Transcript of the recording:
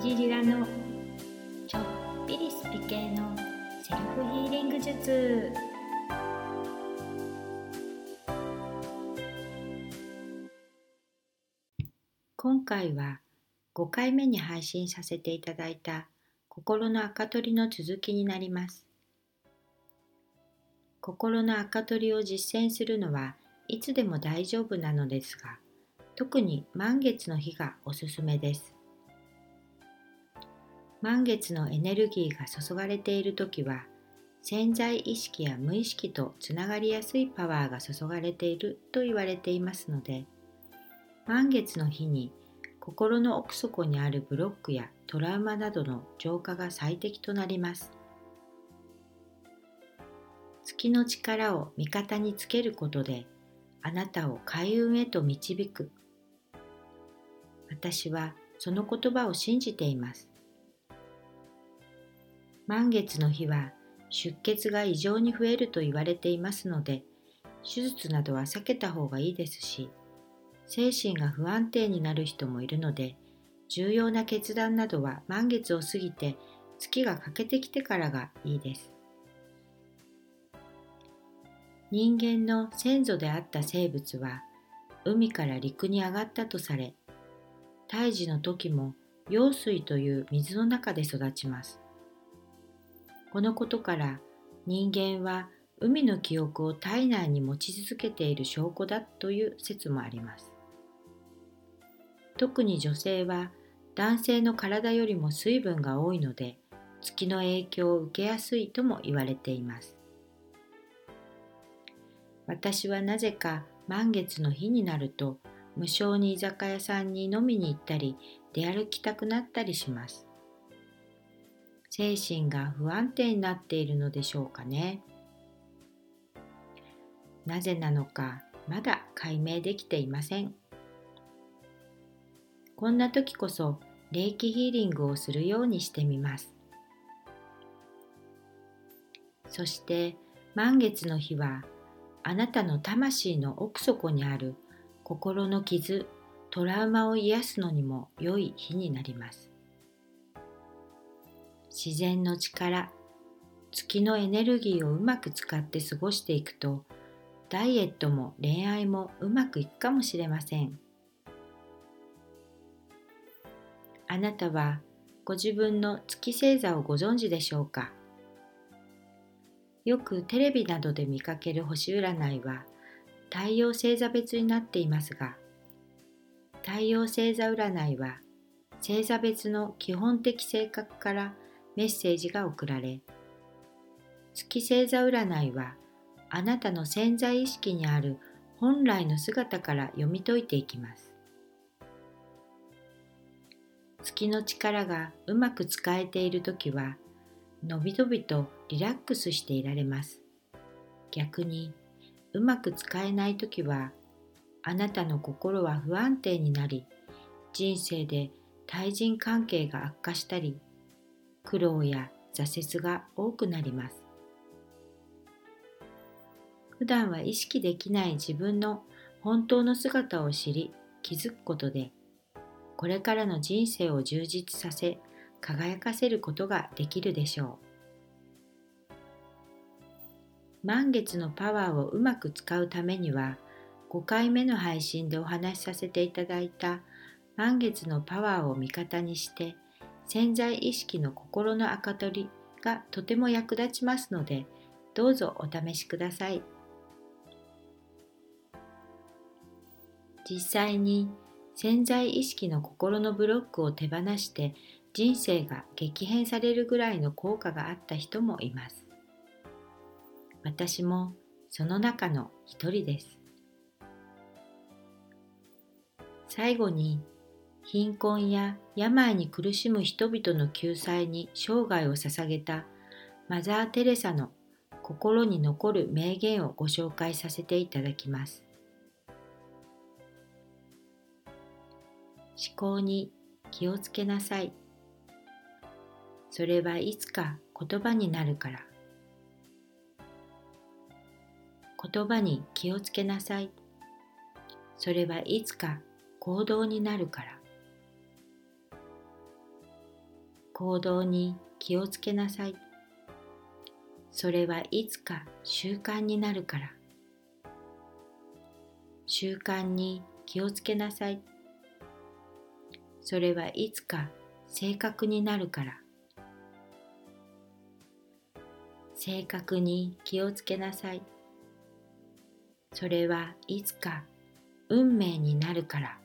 じりらのちょっぴりスピ系のセルフヒーリング術。今回は5回目に配信させていただいた心の赤取りの続きになります。心の赤取りを実践するのはいつでも大丈夫なのですが特に満月の日がおすすめです。満月のエネルギーが注がれている時は潜在意識や無意識とつながりやすいパワーが注がれていると言われていますので満月の日に心の奥底にあるブロックやトラウマなどの浄化が最適となります。月の力を味方につけることであなたを開運へと導く。私はその言葉を信じています。満月の日は出血が異常に増えると言われていますので手術などは避けた方がいいですし精神が不安定になる人もいるので重要な決断などは満月を過ぎて月が欠けてきてからがいいです。人間の先祖であった生物は海から陸に上がったとされ胎児の時も用水という水の中で育ちます。このことから人間は海の記憶を体内に持ち続けている証拠だという説もあります。特に女性は男性の体よりも水分が多いので月の影響を受けやすいとも言われています。私はなぜか満月の日になると無性に居酒屋さんに飲みに行ったり出歩きたくなったりします。精神が不安定になっているのでしょうかね。なぜなのかまだ解明できていません。こんな時こそ霊気ヒーリングをするようにしてみます。そして満月の日はあなたの魂の奥底にある心の傷トラウマを癒すのにも良い日になります。自然の力月のエネルギーをうまく使って過ごしていくとダイエットも恋愛もうまくいくかもしれません。あなたはご自分の月星座をご存知でしょうか？よくテレビなどで見かける星占いは太陽星座別になっていますが太陽星座占いは星座別の基本的性格からメッセージが送られ月星座占いはあなたの潜在意識にある本来の姿から読み解いていきます。月の力がうまく使えている時はのびのびとリラックスしていられます。逆にうまく使えない時はあなたの心は不安定になり人生で対人関係が悪化したり苦労や挫折が多くなります。普段は意識できない自分の本当の姿を知り気づくことでこれからの人生を充実させ輝かせることができるでしょう満月のパワーをうまく使うためには5回目の配信でお話しさせていただいた満月のパワーを味方にして潜在意識の心の赤取りがとても役立ちますのでどうぞお試しください。実際に潜在意識の心のブロックを手放して人生が激変されるぐらいの効果があった人もいます。私もその中の一人です。最後に貧困や病に苦しむ人々の救済に生涯を捧げたマザー・テレサの心に残る名言をご紹介させていただきます。思考に気をつけなさい。それはいつか言葉になるから。言葉に気をつけなさい。それはいつか行動になるから。行動に気をつけなさい。それはいつか習慣になるから。習慣に気をつけなさい。それはいつか性格になるから。性格に気をつけなさい。それはいつか運命になるから。